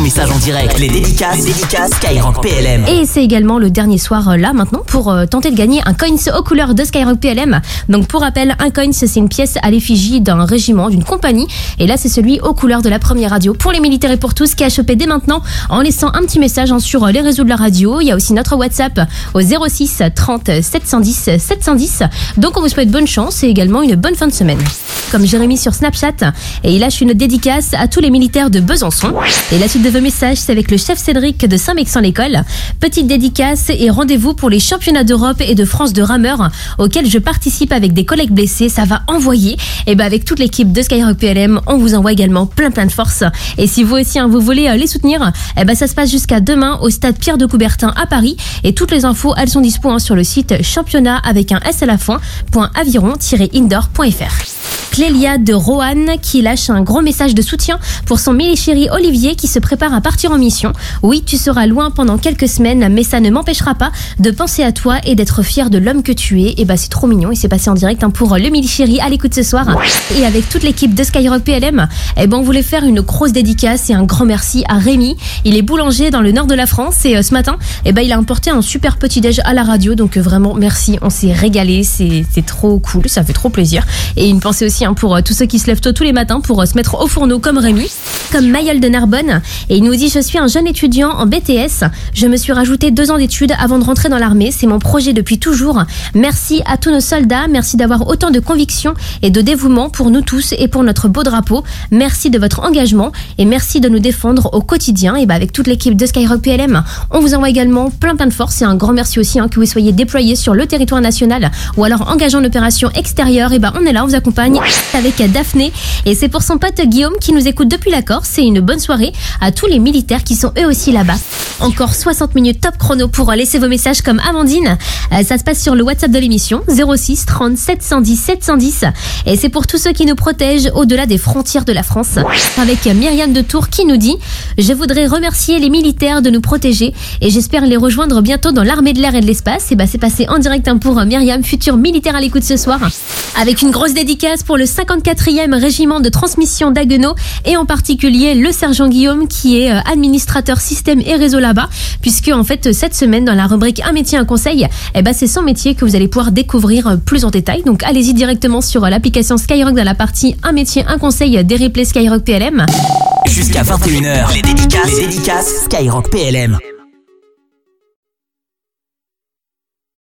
message en direct. Les dédicaces, Skyrock PLM. Et c'est également le dernier soir euh, là maintenant pour euh, tenter de gagner un coins aux couleurs de Skyrock PLM. Donc pour rappel, un coins c'est une pièce à l'effigie d'un régiment, d'une compagnie. Et là c'est celui aux couleurs de la première radio pour les militaires et pour tous qui a chopé dès maintenant en laissant un petit message hein, sur les réseaux de la radio. Il y a aussi notre WhatsApp au 06 30 710 710. Donc on vous souhaite bonne chance et également une bonne fin de semaine. Comme Jérémy sur Snapchat et il lâche une dédicace à tous les militaires de Besançon. Et la suite de vos messages, c'est avec le chef Cédric de Saint-Mexan-l'École. Petite dédicace et rendez-vous pour les championnats d'Europe et de France de rameurs auxquels je participe avec des collègues blessés. Ça va envoyer. Et ben avec toute l'équipe de Skyrock PLM, on vous envoie également plein plein de force. Et si vous aussi hein, vous voulez euh, les soutenir, et ben ça se passe jusqu'à demain au stade Pierre de Coubertin à Paris. Et toutes les infos, elles sont dispo hein, sur le site championnat avec un S à la fin, .aviron-indoor.fr. Clélia de Roanne qui lâche un gros message de soutien pour son chéri Olivier qui se prépare à partir en mission. Oui, tu seras loin pendant quelques semaines, mais ça ne m'empêchera pas de penser à toi et d'être fier de l'homme que tu es. Et bah c'est trop mignon, il s'est passé en direct hein, pour le chéri à l'écoute ce soir. Et avec toute l'équipe de Skyrock PLM, eh ben on voulait faire une grosse dédicace et un grand merci à Rémi. Il est boulanger dans le nord de la France et euh, ce matin, eh ben il a emporté un super petit déj à la radio. Donc euh, vraiment merci, on s'est régalé, c'est trop cool, ça fait trop plaisir. Et une pensée aussi hein, pour euh, tous ceux qui se lèvent tôt tous les matins pour euh, se mettre au fourneau comme Rémi, comme Mayol de Narbonne. Et il nous dit Je suis un jeune étudiant en BTS. Je me suis rajouté deux ans d'études avant de rentrer dans l'armée. C'est mon projet depuis toujours. Merci à tous nos soldats. Merci d'avoir autant de conviction et de dévouement pour nous tous et pour notre beau drapeau. Merci de votre engagement et merci de nous défendre au quotidien. Et bah avec toute l'équipe de Skyrock PLM, on vous envoie également plein plein de force et un grand merci aussi hein, que vous soyez déployés sur le territoire national ou alors engagés en opération extérieure. Et bah on est là, on vous accompagne avec Daphné et c'est pour son pote Guillaume qui nous écoute depuis la Corse. C'est une bonne soirée à tous les militaires qui sont eux aussi là-bas. Encore 60 minutes top chrono pour laisser vos messages comme Amandine. Euh, ça se passe sur le WhatsApp de l'émission 06 30 710 710 et c'est pour tous ceux qui nous protègent au-delà des frontières de la France. Avec Myriam de Tours qui nous dit Je voudrais remercier les militaires de nous protéger et j'espère les rejoindre bientôt dans l'armée de l'air et de l'espace. Et bah c'est passé en direct hein, pour Myriam, futur militaire à l'écoute ce soir. Avec une grosse dédicace pour le 54e régiment de transmission d'Aguenau et en particulier le sergent Guillaume qui est euh, administrateur système et réseau là-bas puisque en fait cette semaine dans la rubrique un métier un conseil eh ben c'est son métier que vous allez pouvoir découvrir euh, plus en détail. Donc allez-y directement sur euh, l'application Skyrock dans la partie un métier un conseil des replays Skyrock PLM Jusqu'à 21h, les dédicaces, les dédicaces Skyrock PLM.